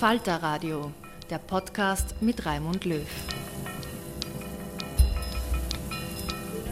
Falter Radio, der Podcast mit Raimund Löw.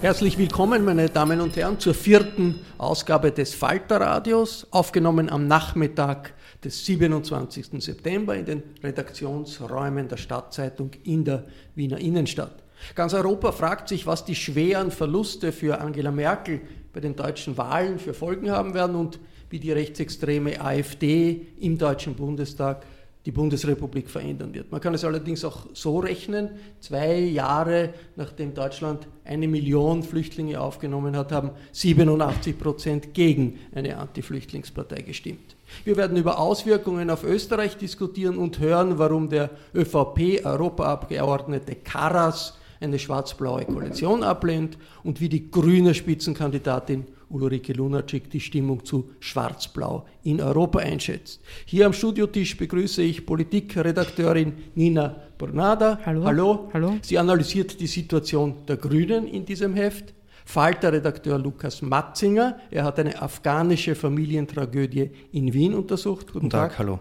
Herzlich willkommen, meine Damen und Herren, zur vierten Ausgabe des Falter Radios, aufgenommen am Nachmittag des 27. September in den Redaktionsräumen der Stadtzeitung in der Wiener Innenstadt. Ganz Europa fragt sich, was die schweren Verluste für Angela Merkel bei den deutschen Wahlen für Folgen haben werden und wie die rechtsextreme AfD im Deutschen Bundestag die Bundesrepublik verändern wird. Man kann es allerdings auch so rechnen, zwei Jahre nachdem Deutschland eine Million Flüchtlinge aufgenommen hat, haben 87 Prozent gegen eine Anti-Flüchtlingspartei gestimmt. Wir werden über Auswirkungen auf Österreich diskutieren und hören, warum der ÖVP-Europaabgeordnete Karas eine schwarz-blaue Koalition ablehnt und wie die grüne Spitzenkandidatin Ulrike Lunacek die Stimmung zu Schwarz-Blau in Europa einschätzt. Hier am Studiotisch begrüße ich Politikredakteurin Nina Bornada. Hallo. Hallo. Hallo. Sie analysiert die Situation der Grünen in diesem Heft. Falter-Redakteur Lukas Matzinger. Er hat eine afghanische Familientragödie in Wien untersucht. Guten, Guten Tag. Tag. Hallo.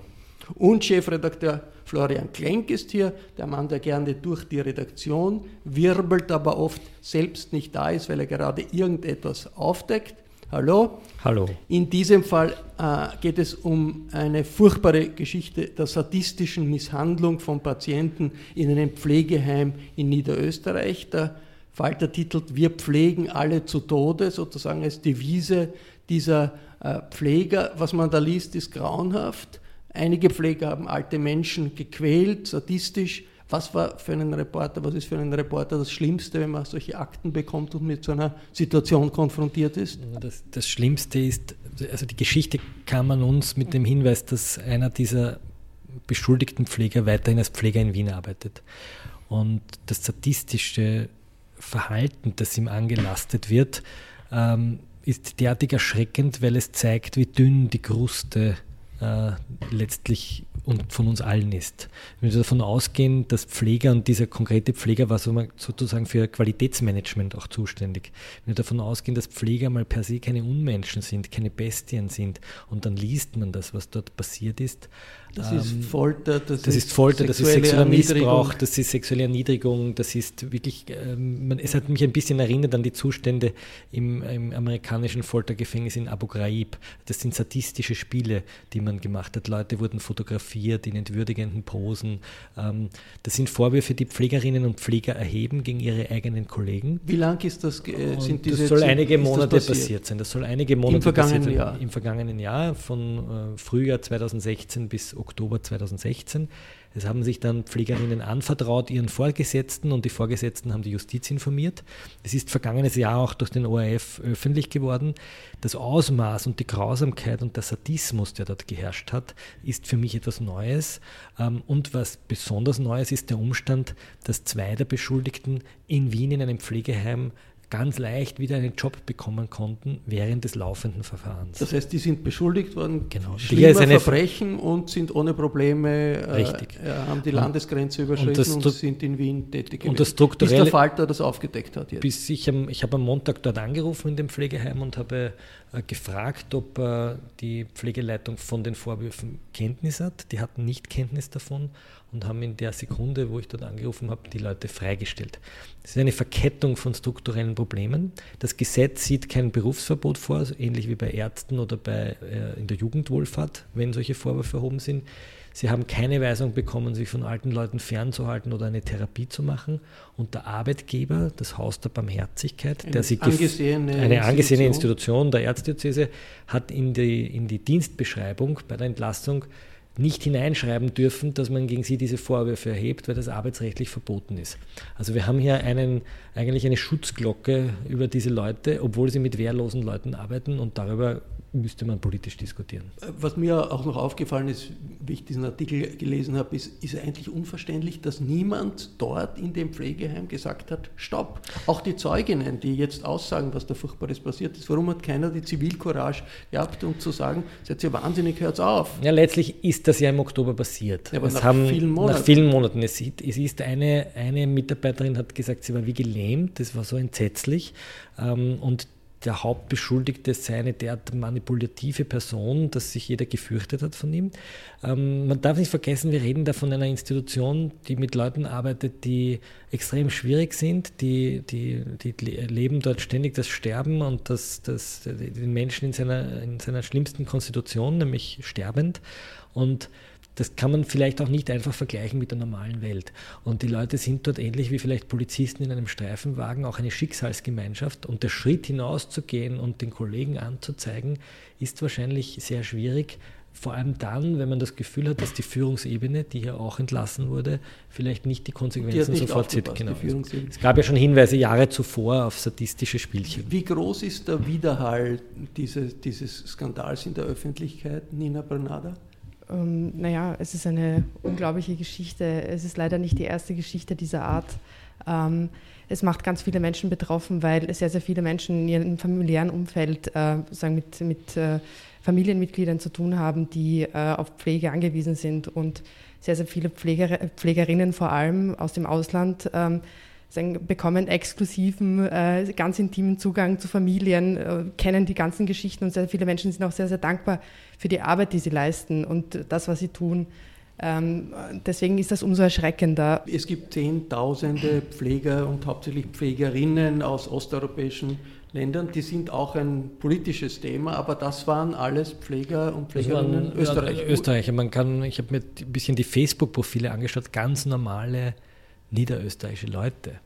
Und Chefredakteur Florian Klenk ist hier, der Mann, der gerne durch die Redaktion wirbelt, aber oft selbst nicht da ist, weil er gerade irgendetwas aufdeckt. Hallo. Hallo. In diesem Fall äh, geht es um eine furchtbare Geschichte der sadistischen Misshandlung von Patienten in einem Pflegeheim in Niederösterreich. Der Falter titelt Wir pflegen alle zu Tode, sozusagen als Devise dieser äh, Pfleger. Was man da liest, ist grauenhaft. Einige Pfleger haben alte Menschen gequält, sadistisch. Was war für einen Reporter, was ist für einen Reporter das Schlimmste, wenn man solche Akten bekommt und mit so einer Situation konfrontiert ist? Das, das Schlimmste ist, also die Geschichte kam an uns mit dem Hinweis, dass einer dieser beschuldigten Pfleger weiterhin als Pfleger in Wien arbeitet. Und das sadistische Verhalten, das ihm angelastet wird, ähm, ist derartig erschreckend, weil es zeigt, wie dünn die Kruste äh, letztlich und von uns allen ist. Wenn wir davon ausgehen, dass Pfleger und dieser konkrete Pfleger war sozusagen für Qualitätsmanagement auch zuständig. Wenn wir davon ausgehen, dass Pfleger mal per se keine Unmenschen sind, keine Bestien sind und dann liest man das, was dort passiert ist, das ist ähm, Folter, das, das ist, Folter, das ist sexueller Missbrauch, das ist sexuelle Erniedrigung, das ist wirklich, ähm, man, es hat mich ein bisschen erinnert an die Zustände im, im, amerikanischen Foltergefängnis in Abu Ghraib. Das sind sadistische Spiele, die man gemacht hat. Leute wurden fotografiert in entwürdigenden Posen. Ähm, das sind Vorwürfe, die Pflegerinnen und Pfleger erheben gegen ihre eigenen Kollegen. Wie lang ist das? Äh, sind diese, das soll einige Monate passiert? passiert? sein. Das soll einige Monate Im vergangenen Jahr. Im vergangenen Jahr, von äh, Frühjahr 2016 bis Oktober 2016. Es haben sich dann Pflegerinnen anvertraut ihren Vorgesetzten und die Vorgesetzten haben die Justiz informiert. Es ist vergangenes Jahr auch durch den ORF öffentlich geworden. Das Ausmaß und die Grausamkeit und der Sadismus, der dort geherrscht hat, ist für mich etwas Neues. Ähm, und was besonders Neues ist der Umstand, dass zwei der Beschuldigten in Wien in einem Pflegeheim ganz leicht wieder einen Job bekommen konnten während des laufenden Verfahrens. Das heißt, die sind beschuldigt worden, genau. schlimmer Verbrechen und sind ohne Probleme, äh, äh, haben die Landesgrenze überschritten und, und, sind in Wien tätig gewesen. Und das strukturelle, bis der Falter das aufgedeckt hat jetzt. Bis ich, am, ich habe am Montag dort angerufen in dem Pflegeheim und habe äh, gefragt, ob äh, die Pflegeleitung von den Vorwürfen Kenntnis hat. Die hatten nicht Kenntnis davon und haben in der Sekunde, wo ich dort angerufen habe, die Leute freigestellt. Das ist eine Verkettung von strukturellen Problemen. Das Gesetz sieht kein Berufsverbot vor, also ähnlich wie bei Ärzten oder bei, äh, in der Jugendwohlfahrt, wenn solche Vorwürfe erhoben sind. Sie haben keine Weisung bekommen, sich von alten Leuten fernzuhalten oder eine Therapie zu machen. Und der Arbeitgeber, das Haus der Barmherzigkeit, eine der sie angesehene eine angesehene Institution der Erzdiözese, hat in die, in die Dienstbeschreibung bei der Entlassung nicht hineinschreiben dürfen, dass man gegen sie diese Vorwürfe erhebt, weil das arbeitsrechtlich verboten ist. Also wir haben hier einen, eigentlich eine Schutzglocke über diese Leute, obwohl sie mit wehrlosen Leuten arbeiten und darüber müsste man politisch diskutieren. Was mir auch noch aufgefallen ist, wie ich diesen Artikel gelesen habe, ist, ist eigentlich unverständlich, dass niemand dort in dem Pflegeheim gesagt hat, stopp. Auch die Zeuginnen, die jetzt aussagen, was da Furchtbares passiert ist, warum hat keiner die Zivilcourage gehabt, um zu sagen, seid ihr wahnsinnig, hört's auf. Ja, letztlich ist das ja im Oktober passiert. Ja, aber nach haben, vielen Monaten. Nach vielen Monaten. Es, es ist eine, eine Mitarbeiterin hat gesagt, sie war wie gelähmt, das war so entsetzlich. Ähm, und der Hauptbeschuldigte sei eine derart manipulative Person, dass sich jeder gefürchtet hat von ihm. Ähm, man darf nicht vergessen, wir reden da von einer Institution, die mit Leuten arbeitet, die extrem schwierig sind, die, die, die leben dort ständig das Sterben und das, das, den Menschen in seiner, in seiner schlimmsten Konstitution, nämlich sterbend. Und das kann man vielleicht auch nicht einfach vergleichen mit der normalen Welt. Und die Leute sind dort ähnlich wie vielleicht Polizisten in einem Streifenwagen auch eine Schicksalsgemeinschaft. Und der Schritt hinauszugehen und den Kollegen anzuzeigen, ist wahrscheinlich sehr schwierig. Vor allem dann, wenn man das Gefühl hat, dass die Führungsebene, die hier auch entlassen wurde, vielleicht nicht die Konsequenzen die sofort zieht. Genau. Es gab ja schon Hinweise Jahre zuvor auf sadistische Spielchen. Wie groß ist der Widerhall dieses, dieses Skandals in der Öffentlichkeit, Nina Bernada? Ähm, naja, es ist eine unglaubliche Geschichte. Es ist leider nicht die erste Geschichte dieser Art. Ähm, es macht ganz viele Menschen betroffen, weil sehr, sehr viele Menschen in ihrem familiären Umfeld äh, sagen mit, mit äh, Familienmitgliedern zu tun haben, die äh, auf Pflege angewiesen sind und sehr, sehr viele Pfleger, Pflegerinnen vor allem aus dem Ausland ähm, bekommen exklusiven, äh, ganz intimen Zugang zu Familien, äh, kennen die ganzen Geschichten und sehr viele Menschen sind auch sehr, sehr dankbar für die Arbeit, die sie leisten und das, was sie tun. Ähm, deswegen ist das umso erschreckender. Es gibt Zehntausende Pfleger und hauptsächlich Pflegerinnen aus osteuropäischen Ländern, die sind auch ein politisches Thema, aber das waren alles Pfleger und Pflegerinnen waren, Österreicher. Österreicher. Man kann, ich habe mir ein bisschen die Facebook-Profile angeschaut, ganz normale niederösterreichische Leute,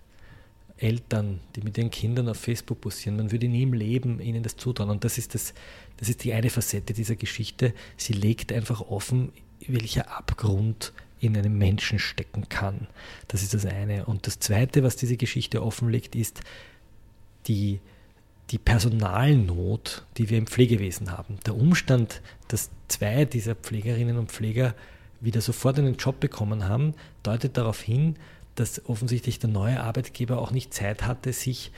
Eltern, die mit ihren Kindern auf Facebook posieren. Man würde nie im Leben ihnen das zutrauen. Und das ist, das, das ist die eine Facette dieser Geschichte. Sie legt einfach offen, welcher Abgrund in einem Menschen stecken kann. Das ist das eine. Und das zweite, was diese Geschichte offenlegt, ist die, die Personalnot, die wir im Pflegewesen haben. Der Umstand, dass zwei dieser Pflegerinnen und Pfleger wieder sofort einen Job bekommen haben, deutet darauf hin, dass offensichtlich der neue Arbeitgeber auch nicht Zeit hatte, sich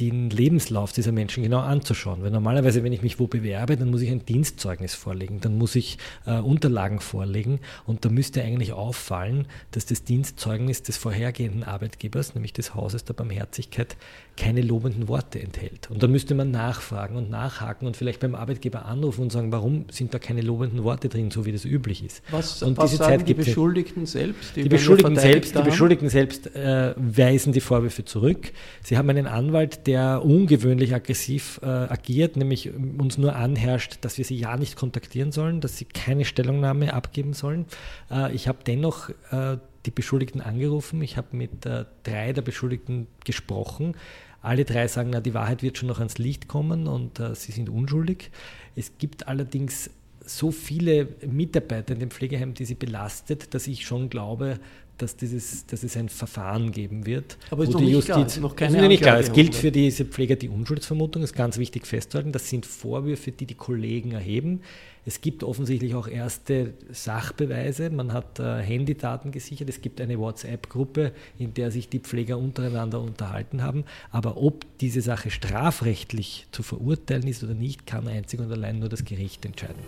den Lebenslauf dieser Menschen genau anzuschauen. Weil normalerweise, wenn ich mich wo bewerbe, dann muss ich ein Dienstzeugnis vorlegen, dann muss ich äh, Unterlagen vorlegen und da müsste eigentlich auffallen, dass das Dienstzeugnis des vorhergehenden Arbeitgebers, nämlich des Hauses der Barmherzigkeit, keine lobenden Worte enthält. Und da müsste man nachfragen und nachhaken und vielleicht beim Arbeitgeber anrufen und sagen, warum sind da keine lobenden Worte drin, so wie das üblich ist. Was, und was diese Zeit die Beschuldigten selbst? Die, die Beschuldigten selbst, die Beschuldigten selbst äh, weisen die Vorwürfe zurück. Sie haben einen Anwalt, der ungewöhnlich aggressiv äh, agiert, nämlich uns nur anherrscht, dass wir sie ja nicht kontaktieren sollen, dass sie keine Stellungnahme abgeben sollen. Äh, ich habe dennoch äh, die Beschuldigten angerufen. Ich habe mit äh, drei der Beschuldigten gesprochen. Alle drei sagen, na, die Wahrheit wird schon noch ans Licht kommen und äh, sie sind unschuldig. Es gibt allerdings so viele Mitarbeiter in dem Pflegeheim, die sie belastet, dass ich schon glaube, dass, dieses, dass es ein Verfahren geben wird. Aber ist noch die nicht Justiz, klar, ist noch keine ist nicht klar. Es gilt für diese Pfleger die Unschuldsvermutung, das ist ganz wichtig festzuhalten. Das sind Vorwürfe, die die Kollegen erheben. Es gibt offensichtlich auch erste Sachbeweise. Man hat äh, Handydaten gesichert. Es gibt eine WhatsApp-Gruppe, in der sich die Pfleger untereinander unterhalten haben. Aber ob diese Sache strafrechtlich zu verurteilen ist oder nicht, kann einzig und allein nur das Gericht entscheiden.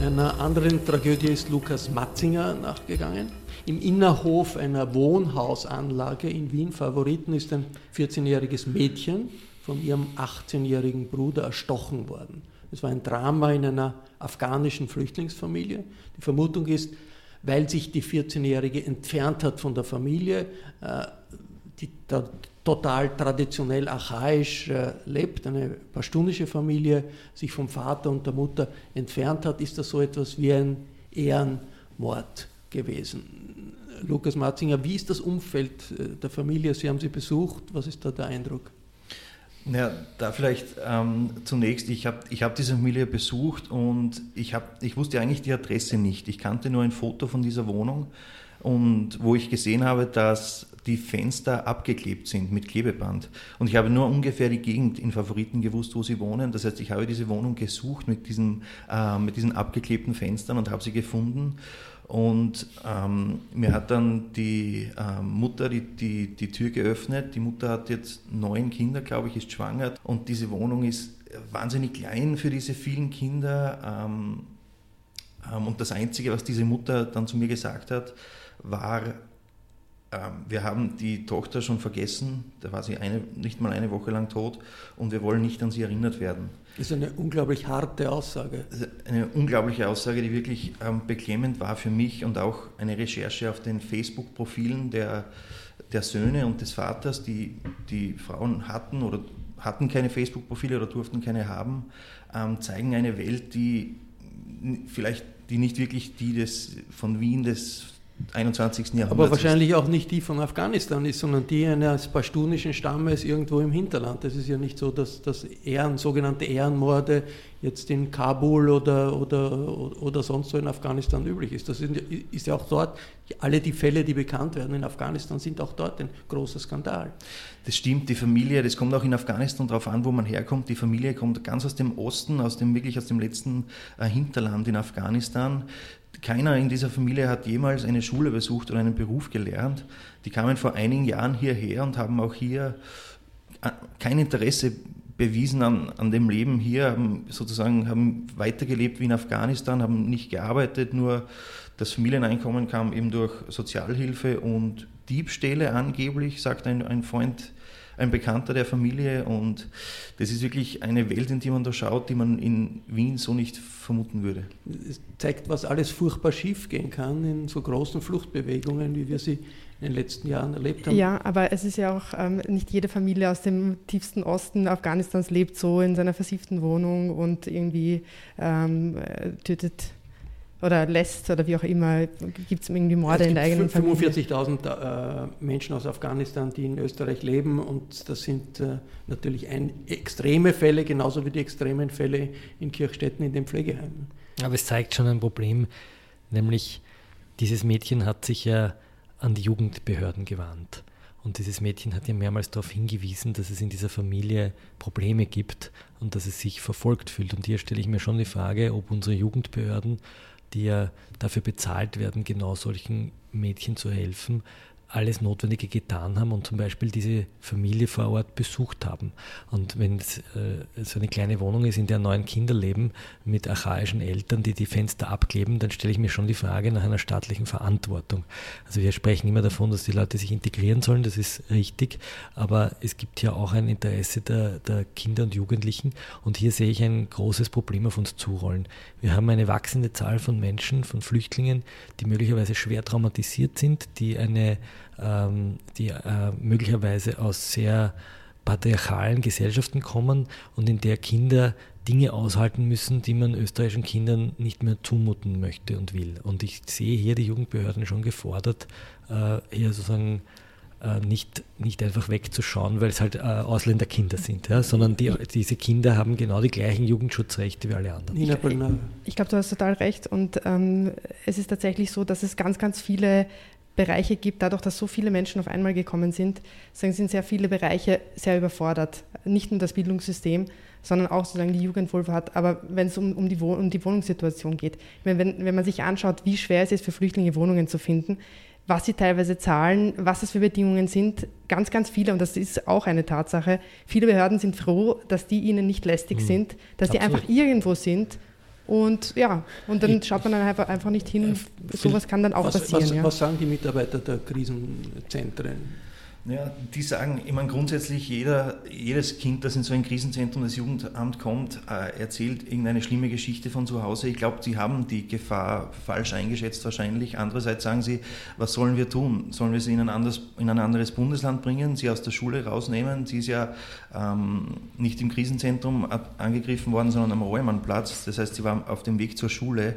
Einer anderen Tragödie ist Lukas Matzinger nachgegangen. Im Innerhof einer Wohnhausanlage in Wien Favoriten ist ein 14-jähriges Mädchen von ihrem 18-jährigen Bruder erstochen worden. Es war ein Drama in einer afghanischen Flüchtlingsfamilie. Die Vermutung ist, weil sich die 14-Jährige entfernt hat von der Familie, äh, die total traditionell archaisch äh, lebt, eine pashtunische Familie sich vom Vater und der Mutter entfernt hat, ist das so etwas wie ein Ehrenmord gewesen. Lukas Matzinger, wie ist das Umfeld äh, der Familie? Sie haben sie besucht. Was ist da der Eindruck? Ja, da vielleicht ähm, zunächst, ich habe ich hab diese Familie besucht und ich, hab, ich wusste eigentlich die Adresse nicht. Ich kannte nur ein Foto von dieser Wohnung und wo ich gesehen habe, dass die Fenster abgeklebt sind mit Klebeband. Und ich habe nur ungefähr die Gegend in Favoriten gewusst, wo sie wohnen. Das heißt, ich habe diese Wohnung gesucht mit diesen, äh, mit diesen abgeklebten Fenstern und habe sie gefunden. Und ähm, mir hat dann die äh, Mutter die, die, die Tür geöffnet. Die Mutter hat jetzt neun Kinder, glaube ich, ist schwanger. Und diese Wohnung ist wahnsinnig klein für diese vielen Kinder. Ähm, ähm, und das Einzige, was diese Mutter dann zu mir gesagt hat, war, wir haben die Tochter schon vergessen, da war sie eine, nicht mal eine Woche lang tot und wir wollen nicht an sie erinnert werden. Das ist eine unglaublich harte Aussage. Eine unglaubliche Aussage, die wirklich ähm, beklemmend war für mich und auch eine Recherche auf den Facebook-Profilen der, der Söhne und des Vaters, die die Frauen hatten oder hatten keine Facebook-Profile oder durften keine haben, ähm, zeigen eine Welt, die vielleicht die nicht wirklich die des, von Wien des 21. Jahrhunderts. Aber wahrscheinlich auch nicht die von Afghanistan ist, sondern die eines pashtunischen Stammes irgendwo im Hinterland. Es ist ja nicht so, dass, dass Ehren, sogenannte Ehrenmorde jetzt in Kabul oder, oder, oder sonst so in Afghanistan üblich ist. Das ist ja auch dort, alle die Fälle, die bekannt werden in Afghanistan, sind auch dort ein großer Skandal. Das stimmt, die Familie, das kommt auch in Afghanistan darauf an, wo man herkommt. Die Familie kommt ganz aus dem Osten, aus dem wirklich aus dem letzten äh, Hinterland in Afghanistan. Keiner in dieser Familie hat jemals eine Schule besucht oder einen Beruf gelernt. Die kamen vor einigen Jahren hierher und haben auch hier äh, kein Interesse bewiesen an, an dem Leben hier, haben sozusagen haben weitergelebt wie in Afghanistan, haben nicht gearbeitet, nur das Familieneinkommen kam eben durch Sozialhilfe und Diebstähle angeblich, sagt ein, ein Freund ein Bekannter der Familie und das ist wirklich eine Welt, in die man da schaut, die man in Wien so nicht vermuten würde. Es zeigt, was alles furchtbar schief gehen kann in so großen Fluchtbewegungen, wie wir sie in den letzten Jahren erlebt haben. Ja, aber es ist ja auch ähm, nicht jede Familie aus dem tiefsten Osten Afghanistans lebt so in seiner versifften Wohnung und irgendwie ähm, tötet oder lässt oder wie auch immer, gibt es irgendwie Morde in der eigenen Familie? 45.000 äh, Menschen aus Afghanistan, die in Österreich leben und das sind äh, natürlich ein, extreme Fälle, genauso wie die extremen Fälle in Kirchstätten in den Pflegeheimen. Aber es zeigt schon ein Problem, nämlich dieses Mädchen hat sich ja an die Jugendbehörden gewandt. Und dieses Mädchen hat ja mehrmals darauf hingewiesen, dass es in dieser Familie Probleme gibt und dass es sich verfolgt fühlt. Und hier stelle ich mir schon die Frage, ob unsere Jugendbehörden die ja dafür bezahlt werden, genau solchen Mädchen zu helfen, alles Notwendige getan haben und zum Beispiel diese Familie vor Ort besucht haben. Und wenn es äh, so eine kleine Wohnung ist, in der neun Kinder leben, mit archaischen Eltern, die die Fenster abkleben, dann stelle ich mir schon die Frage nach einer staatlichen Verantwortung. Also wir sprechen immer davon, dass die Leute sich integrieren sollen, das ist richtig, aber es gibt ja auch ein Interesse der, der Kinder und Jugendlichen und hier sehe ich ein großes Problem auf uns zurollen. Wir haben eine wachsende Zahl von Menschen, von Flüchtlingen, die möglicherweise schwer traumatisiert sind, die eine die äh, möglicherweise aus sehr patriarchalen Gesellschaften kommen und in der Kinder Dinge aushalten müssen, die man österreichischen Kindern nicht mehr zumuten möchte und will. Und ich sehe hier die Jugendbehörden schon gefordert, äh, hier sozusagen äh, nicht, nicht einfach wegzuschauen, weil es halt äh, Ausländerkinder sind, ja, sondern die, diese Kinder haben genau die gleichen Jugendschutzrechte wie alle anderen. Ich, ich glaube, du hast total recht und ähm, es ist tatsächlich so, dass es ganz, ganz viele Bereiche gibt, dadurch, dass so viele Menschen auf einmal gekommen sind, sind sehr viele Bereiche sehr überfordert. Nicht nur das Bildungssystem, sondern auch sozusagen die Jugendwohlfahrt. Aber wenn es um, um, die, um die Wohnungssituation geht, wenn, wenn man sich anschaut, wie schwer es ist für Flüchtlinge Wohnungen zu finden, was sie teilweise zahlen, was das für Bedingungen sind, ganz, ganz viele, und das ist auch eine Tatsache, viele Behörden sind froh, dass die ihnen nicht lästig mhm. sind, dass Absolut. die einfach irgendwo sind und ja, und dann schaut man dann einfach, einfach nicht hin. Sowas kann dann auch was, passieren. Was, ja. was sagen die Mitarbeiter der Krisenzentren? Ja, die sagen, ich meine, grundsätzlich jeder, jedes Kind, das in so ein Krisenzentrum des Jugendamts kommt, äh, erzählt irgendeine schlimme Geschichte von zu Hause. Ich glaube, sie haben die Gefahr falsch eingeschätzt wahrscheinlich. Andererseits sagen sie, was sollen wir tun? Sollen wir sie in ein, anderes, in ein anderes Bundesland bringen, sie aus der Schule rausnehmen? Sie ist ja ähm, nicht im Krisenzentrum angegriffen worden, sondern am Räumannplatz. Das heißt, sie war auf dem Weg zur Schule.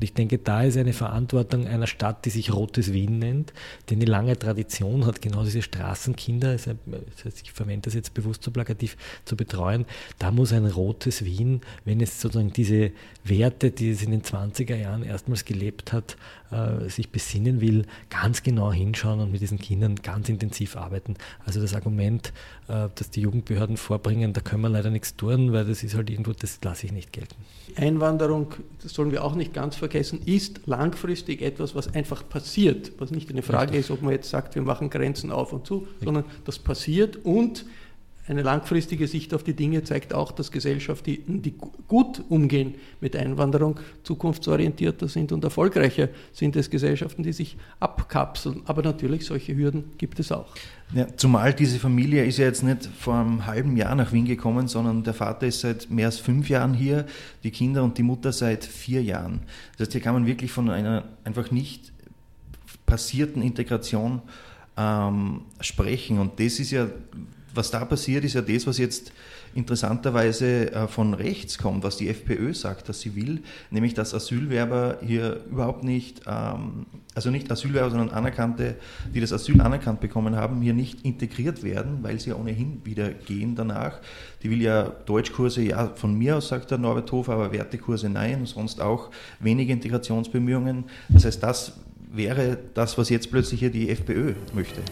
ich denke, da ist eine Verantwortung einer Stadt, die sich Rotes Wien nennt, die eine lange Tradition hat, genau diese Straßenkinder, also ich verwende das jetzt bewusst so plakativ, zu betreuen. Da muss ein Rotes Wien, wenn es sozusagen diese Werte, die es in den 20er Jahren erstmals gelebt hat, äh, sich besinnen will, ganz genau hinschauen und mit diesen Kindern ganz intensiv arbeiten. Also das Argument, äh, das die Jugendbehörden vorbringen, da können wir leider nichts tun, weil das ist halt irgendwo, das lasse ich nicht gelten. Einwanderung, das sollen wir auch nicht ganz vergessen, ist langfristig etwas, was einfach passiert, was nicht eine Frage Richtig. ist, ob man jetzt sagt, wir machen Grenzen auf und zu, Richtig. sondern das passiert und eine langfristige Sicht auf die Dinge zeigt auch, dass Gesellschaften, die gut umgehen mit Einwanderung, zukunftsorientierter sind und erfolgreicher sind es Gesellschaften, die sich abkapseln. Aber natürlich, solche Hürden gibt es auch. Ja, zumal diese Familie ist ja jetzt nicht vor einem halben Jahr nach Wien gekommen, sondern der Vater ist seit mehr als fünf Jahren hier, die Kinder und die Mutter seit vier Jahren. Das heißt, hier kann man wirklich von einer einfach nicht passierten Integration ähm, sprechen. Und das ist ja was da passiert, ist ja das, was jetzt interessanterweise äh, von rechts kommt, was die FPÖ sagt, dass sie will, nämlich dass Asylwerber hier überhaupt nicht, ähm, also nicht Asylwerber, sondern Anerkannte, die das Asyl anerkannt bekommen haben, hier nicht integriert werden, weil sie ja ohnehin wieder gehen danach. Die will ja Deutschkurse, ja, von mir aus sagt der Norbert Hofer, aber Wertekurse nein, sonst auch wenige Integrationsbemühungen. Das heißt, das wäre das, was jetzt plötzlich hier die FPÖ möchte.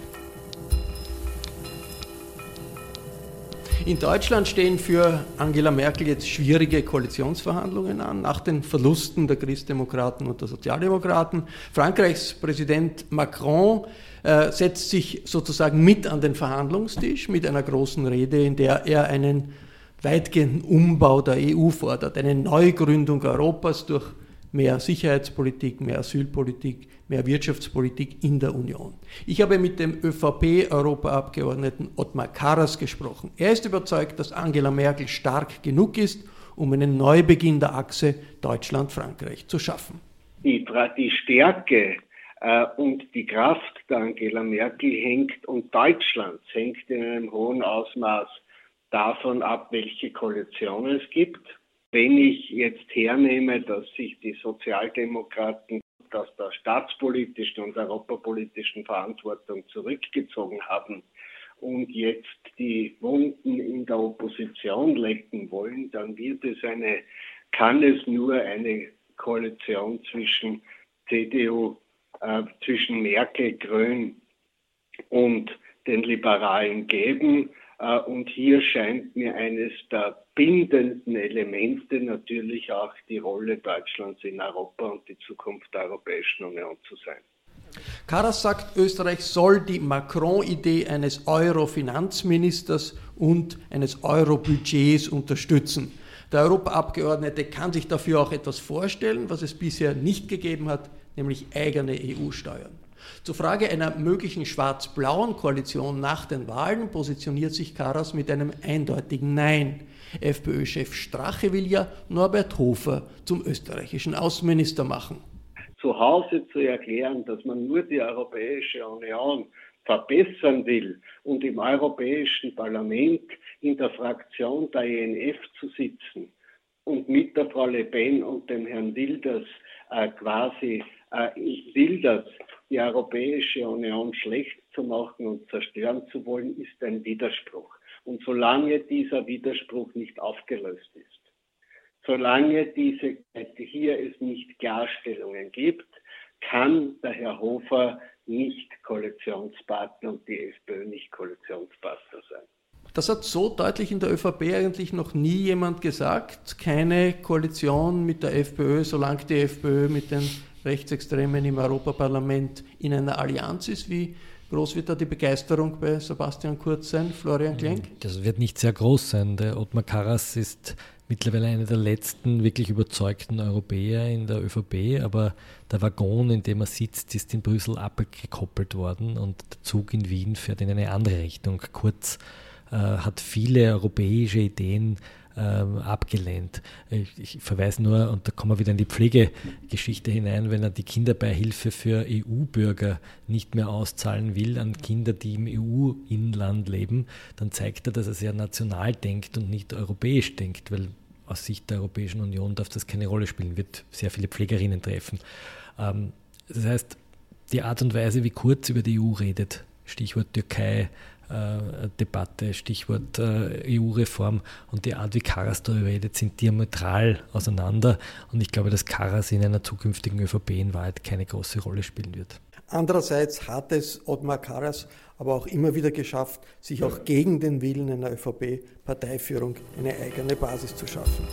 In Deutschland stehen für Angela Merkel jetzt schwierige Koalitionsverhandlungen an, nach den Verlusten der Christdemokraten und der Sozialdemokraten. Frankreichs Präsident Macron äh, setzt sich sozusagen mit an den Verhandlungstisch mit einer großen Rede, in der er einen weitgehenden Umbau der EU fordert, eine Neugründung Europas durch mehr Sicherheitspolitik, mehr Asylpolitik, mehr Wirtschaftspolitik in der Union. Ich habe mit dem ÖVP-Europaabgeordneten Ottmar Karas gesprochen. Er ist überzeugt, dass Angela Merkel stark genug ist, um einen Neubeginn der Achse Deutschland-Frankreich zu schaffen. Die, die Stärke äh, und die Kraft der Angela Merkel hängt und Deutschlands hängt in einem hohen Ausmaß davon ab, welche Koalition es gibt wenn ich jetzt hernehme, dass sich die Sozialdemokraten aus der staatspolitischen und europapolitischen Verantwortung zurückgezogen haben und jetzt die Wunden in der Opposition lecken wollen, dann wird es eine, kann es nur eine Koalition zwischen CDU, äh, zwischen Merkel, Grün und den Liberalen geben. Äh, und hier scheint mir eines der bindenden Elemente natürlich auch die Rolle Deutschlands in Europa und die Zukunft der Europäischen Union zu sein. Karas sagt, Österreich soll die Macron-Idee eines Euro-Finanzministers und eines Euro-Budgets unterstützen. Der Europaabgeordnete kann sich dafür auch etwas vorstellen, was es bisher nicht gegeben hat, nämlich eigene EU-Steuern. Zur Frage einer möglichen schwarz-blauen Koalition nach den Wahlen positioniert sich Karas mit einem eindeutigen Nein. FPÖ-Chef Strache will ja Norbert Hofer zum österreichischen Außenminister machen. Zu Hause zu erklären, dass man nur die Europäische Union verbessern will und im Europäischen Parlament in der Fraktion der ENF zu sitzen und mit der Frau Le Pen und dem Herrn Wilders äh, quasi äh, Wilders die Europäische Union schlecht zu machen und zerstören zu wollen, ist ein Widerspruch. Und solange dieser Widerspruch nicht aufgelöst ist, solange diese, hier es nicht Klarstellungen gibt, kann der Herr Hofer nicht Koalitionspartner und die FPÖ nicht Koalitionspartner sein. Das hat so deutlich in der ÖVP eigentlich noch nie jemand gesagt. Keine Koalition mit der FPÖ, solange die FPÖ mit den Rechtsextremen im Europaparlament in einer Allianz ist. Wie groß wird da die Begeisterung bei Sebastian Kurz sein, Florian Klenk? Das wird nicht sehr groß sein. Der Ottmar Karas ist mittlerweile einer der letzten wirklich überzeugten Europäer in der ÖVP, aber der Waggon, in dem er sitzt, ist in Brüssel abgekoppelt worden und der Zug in Wien fährt in eine andere Richtung. Kurz äh, hat viele europäische Ideen ähm, abgelehnt. Ich, ich, verweise nur, und da kommen wir wieder in die Pflegegeschichte hinein, wenn er die Kinderbeihilfe für EU-Bürger nicht mehr auszahlen will an Kinder, die im EU-Inland leben, dann zeigt er, dass er sehr national denkt und nicht europäisch denkt, weil aus Sicht der Europäischen Union darf das keine Rolle spielen, wird sehr viele Pflegerinnen treffen. Ähm, das heißt, die Art und Weise, wie Kurz über die EU redet, Stichwort Türkei, Debatte, Stichwort äh, EU-Reform und die Art, wie Karas darüber redet, sind diametral auseinander. Und ich glaube, dass Karas in einer zukünftigen ÖVP in Wahrheit keine große Rolle spielen wird. Andererseits hat es Ottmar Karas aber auch immer wieder geschafft, sich auch gegen den Willen einer ÖVP-Parteiführung eine eigene Basis zu schaffen.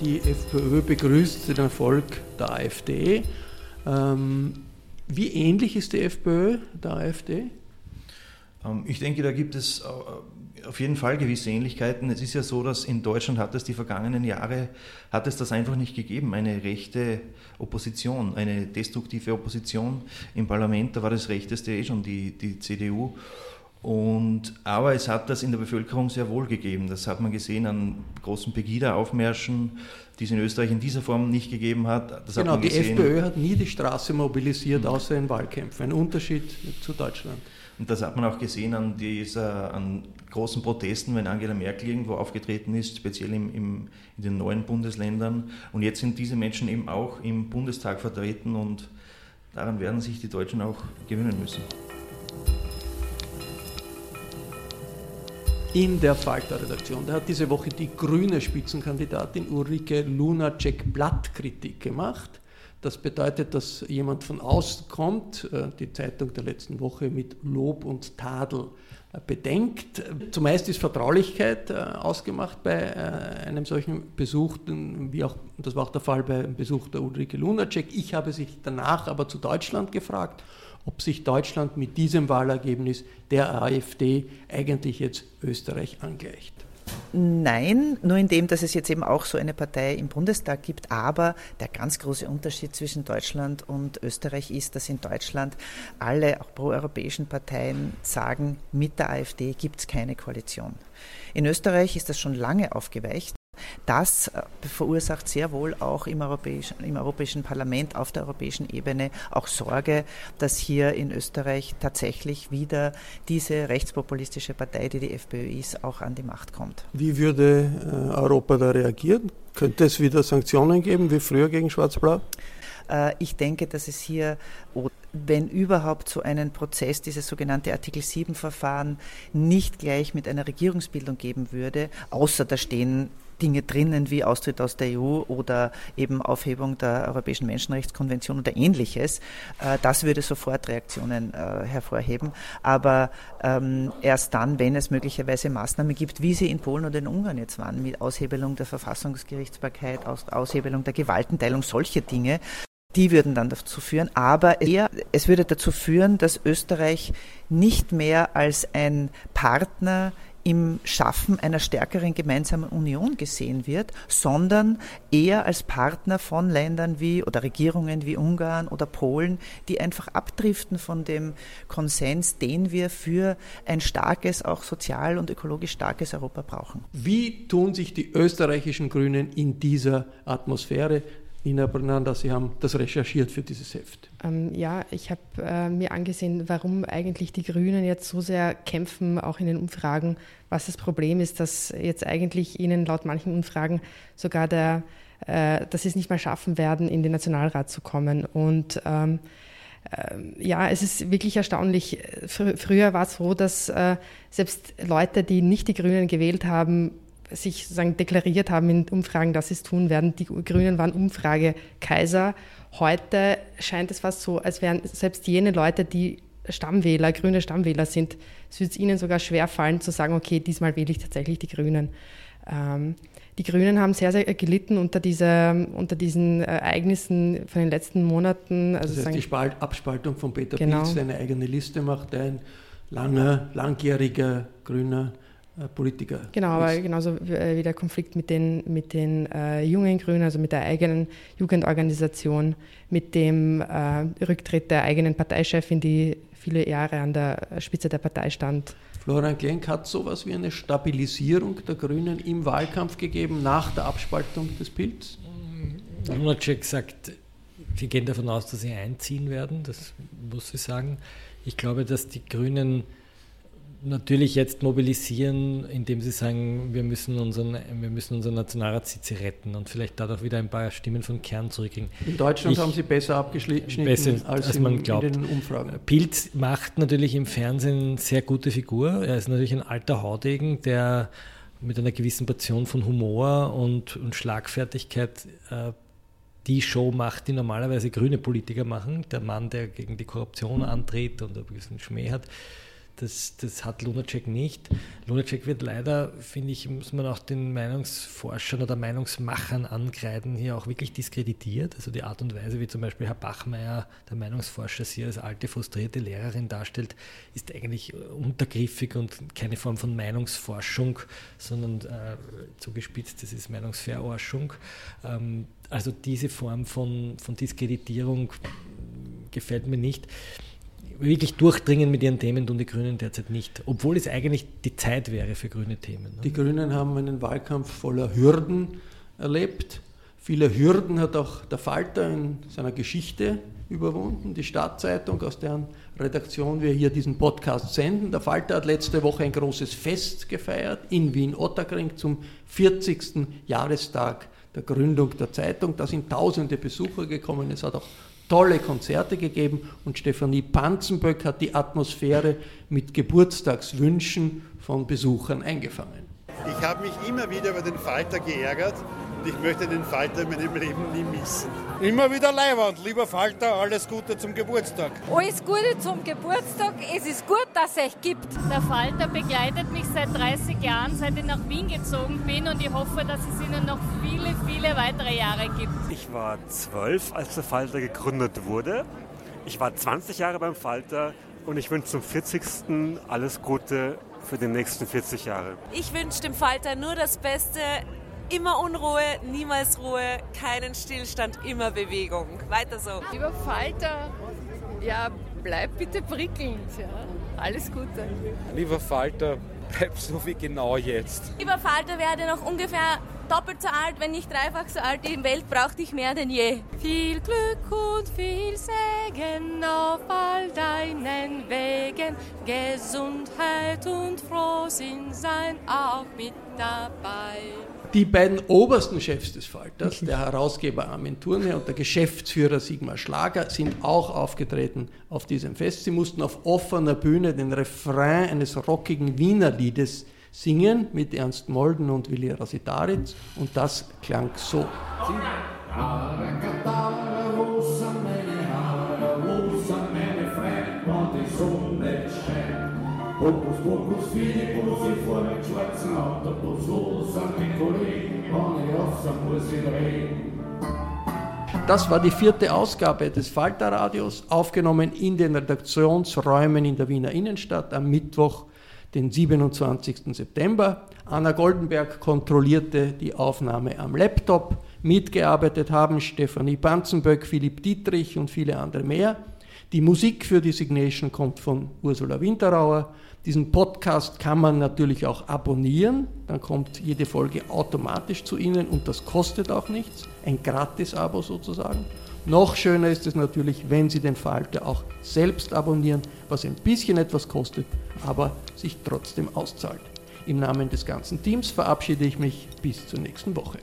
Die FPÖ begrüßt den Erfolg der AfD. Ähm, wie ähnlich ist die FPÖ der AfD? Ähm, ich denke, da gibt es äh, auf jeden Fall gewisse Ähnlichkeiten. Es ist ja so, dass in Deutschland hat es die vergangenen Jahre, hat es das einfach nicht gegeben, eine rechte Opposition, eine destruktive Opposition im Parlament. Da war das Rechteste eh schon die, die CDU. Und, aber es hat das in der Bevölkerung sehr wohl gegeben. Das hat man gesehen an großen Pegida-Aufmärschen, die es in Österreich in dieser Form nicht gegeben hat. Das genau, hat die FPÖ hat nie die Straße mobilisiert, außer in Wahlkämpfen. Ein Unterschied zu Deutschland. Und das hat man auch gesehen an, dieser, an großen Protesten, wenn Angela Merkel irgendwo aufgetreten ist, speziell im, im, in den neuen Bundesländern. Und jetzt sind diese Menschen eben auch im Bundestag vertreten und daran werden sich die Deutschen auch gewöhnen müssen. In der Falter-Redaktion. Da hat diese Woche die grüne Spitzenkandidatin Ulrike Lunacek Blattkritik gemacht. Das bedeutet, dass jemand von außen kommt, äh, die Zeitung der letzten Woche mit Lob und Tadel äh, bedenkt. Zumeist ist Vertraulichkeit äh, ausgemacht bei einem solchen Besuch, wie auch, das war auch der Fall beim Besuch der Ulrike Lunacek. Ich habe sich danach aber zu Deutschland gefragt ob sich Deutschland mit diesem Wahlergebnis der AfD eigentlich jetzt Österreich angleicht. Nein, nur in dem, dass es jetzt eben auch so eine Partei im Bundestag gibt. Aber der ganz große Unterschied zwischen Deutschland und Österreich ist, dass in Deutschland alle auch proeuropäischen Parteien sagen, mit der AfD gibt es keine Koalition. In Österreich ist das schon lange aufgeweicht. Das äh, verursacht sehr wohl auch im Europäischen, im Europäischen Parlament, auf der europäischen Ebene auch Sorge, dass hier in Österreich tatsächlich wieder diese rechtspopulistische Partei, die die FPÖ ist, auch an die Macht kommt. Wie würde äh, Europa da reagieren? Könnte es wieder Sanktionen geben, wie früher gegen Schwarz-Blau? Äh, ich denke, dass es hier, wenn überhaupt so einen Prozess, dieses sogenannte Artikel 7-Verfahren, nicht gleich mit einer Regierungsbildung geben würde, außer da stehen Dinge drinnen wie Austritt aus der EU oder eben Aufhebung der Europäischen Menschenrechtskonvention oder ähnliches. Äh, das würde sofort Reaktionen äh, hervorheben. Aber ähm, erst dann, wenn es möglicherweise Maßnahmen gibt, wie sie in Polen oder in Ungarn jetzt waren, mit Aushebelung der Verfassungsgerichtsbarkeit, Aushebelung der Gewaltenteilung, solche Dinge, die würden dann dazu führen. Aber eher, es würde dazu führen, dass Österreich nicht mehr als ein Partner im Schaffen einer stärkeren gemeinsamen Union gesehen wird, sondern eher als Partner von Ländern wie oder Regierungen wie Ungarn oder Polen, die einfach abdriften von dem Konsens, den wir für ein starkes, auch sozial und ökologisch starkes Europa brauchen. Wie tun sich die österreichischen Grünen in dieser Atmosphäre? Nina Bernanda, Sie haben das recherchiert für dieses Heft. Ähm, ja, ich habe äh, mir angesehen, warum eigentlich die Grünen jetzt so sehr kämpfen, auch in den Umfragen, was das Problem ist, dass jetzt eigentlich ihnen laut manchen Umfragen sogar der, äh, dass sie es nicht mal schaffen werden, in den Nationalrat zu kommen. Und ähm, äh, ja, es ist wirklich erstaunlich. Fr früher war es so, dass äh, selbst Leute, die nicht die Grünen gewählt haben, sich sozusagen deklariert haben in Umfragen, dass sie es tun werden. Die Grünen waren Umfragekaiser. Heute scheint es fast so, als wären selbst jene Leute, die Stammwähler, grüne Stammwähler sind, es wird ihnen sogar schwer fallen zu sagen, okay, diesmal wähle ich tatsächlich die Grünen. Ähm, die Grünen haben sehr, sehr gelitten unter, dieser, unter diesen Ereignissen von den letzten Monaten. Also das heißt, die Spalt, Abspaltung von Peter genau. Pilz, der eine eigene Liste macht, ein langer, langjähriger grüner äh, Politiker. Genau, aber genauso äh, wie der Konflikt mit den, mit den äh, jungen Grünen, also mit der eigenen Jugendorganisation, mit dem äh, Rücktritt der eigenen Parteichefin, die viele Jahre an der Spitze der Partei stand. Florian Klenk hat so etwas wie eine Stabilisierung der Grünen im Wahlkampf gegeben nach der Abspaltung des Pilz? Lunacek sagt, wir gehen davon aus, dass sie einziehen werden, das muss ich sagen. Ich glaube, dass die Grünen natürlich jetzt mobilisieren, indem sie sagen, wir müssen unseren, wir müssen unseren Nationalratssitze retten und vielleicht dadurch wieder ein paar Stimmen von Kern zurückkriegen. In Deutschland ich, haben sie besser abgeschnitten besser, als, als in, man glaubt. in den Umfragen. Pilz macht natürlich im Fernsehen eine sehr gute Figur. Er ist natürlich ein alter Haudegen, der mit einer gewissen Portion von Humor und, und Schlagfertigkeit äh, die Show macht, die normalerweise grüne Politiker machen. Der Mann, der gegen die Korruption antritt und ein bisschen Schmäh hat. Das, das hat Lunacek nicht. Lunacek wird leider, finde ich, muss man auch den Meinungsforschern oder Meinungsmachern angreifen, hier auch wirklich diskreditiert. Also die Art und Weise, wie zum Beispiel Herr Bachmeier, der Meinungsforscher, sie als alte, frustrierte Lehrerin darstellt, ist eigentlich untergriffig und keine Form von Meinungsforschung, sondern äh, zugespitzt, das ist Meinungsverarschung. Ähm, also diese Form von, von Diskreditierung gefällt mir nicht wirklich durchdringen mit ihren Themen tun die Grünen derzeit nicht, obwohl es eigentlich die Zeit wäre für grüne Themen. Ne? Die Grünen haben einen Wahlkampf voller Hürden erlebt. Viele Hürden hat auch der Falter in seiner Geschichte überwunden, die Stadtzeitung, aus deren Redaktion wir hier diesen Podcast senden. Der Falter hat letzte Woche ein großes Fest gefeiert in Wien-Ottakring zum 40. Jahrestag der Gründung der Zeitung. Da sind tausende Besucher gekommen. Es hat auch tolle Konzerte gegeben und Stefanie Panzenböck hat die Atmosphäre mit Geburtstagswünschen von Besuchern eingefangen. Ich habe mich immer wieder über den Falter geärgert und ich möchte den Falter in meinem Leben nie missen. Immer wieder Leiwand, lieber Falter, alles Gute zum Geburtstag. Alles Gute zum Geburtstag. Es ist gut, dass es euch gibt. Der Falter begleitet mich seit 30 Jahren, seit ich nach Wien gezogen bin und ich hoffe, dass es Ihnen noch viele, viele weitere Jahre gibt. Ich war zwölf, als der Falter gegründet wurde. Ich war 20 Jahre beim Falter und ich wünsche zum 40. alles Gute für die nächsten 40 Jahre. Ich wünsche dem Falter nur das Beste. Immer Unruhe, niemals Ruhe, keinen Stillstand, immer Bewegung. Weiter so. Lieber Falter, ja, bleib bitte prickelnd. Ja. Alles Gute. Lieber Falter, bleib so wie genau jetzt. Lieber Falter, werde noch ungefähr doppelt so alt, wenn nicht dreifach so alt. Die Welt braucht dich mehr denn je. Viel Glück und viel Segen auf all deinen Wegen. Gesundheit und Frohsinn sein auch mit dabei. Die beiden obersten Chefs des Falters, der Herausgeber Armin Thurne und der Geschäftsführer Sigmar Schlager, sind auch aufgetreten auf diesem Fest. Sie mussten auf offener Bühne den Refrain eines rockigen Wiener Liedes singen mit Ernst Molden und Willi Rasitaritz und das klang so. Hokus pokus fidibus, ich fuhr mit schwarzen Autobus los an den Kollegen, ohne Wasser muss ich drehen. Das war die vierte Ausgabe des Falter-Radios, aufgenommen in den Redaktionsräumen in der Wiener Innenstadt am Mittwoch, den 27. September. Anna Goldenberg kontrollierte die Aufnahme am Laptop. Mitgearbeitet haben Stefanie Banzenböck, Philipp Dietrich und viele andere mehr. Die Musik für die Signation kommt von Ursula Winterauer. Diesen Podcast kann man natürlich auch abonnieren. Dann kommt jede Folge automatisch zu Ihnen und das kostet auch nichts. Ein Gratis-Abo sozusagen. Noch schöner ist es natürlich, wenn Sie den Falter auch selbst abonnieren, was ein bisschen etwas kostet, aber sich trotzdem auszahlt. Im Namen des ganzen Teams verabschiede ich mich bis zur nächsten Woche.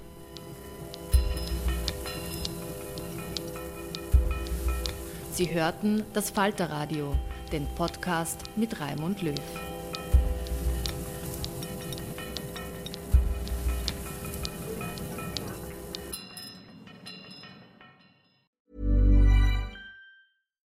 Sie hörten das Falterradio, den Podcast mit Raimund Löw.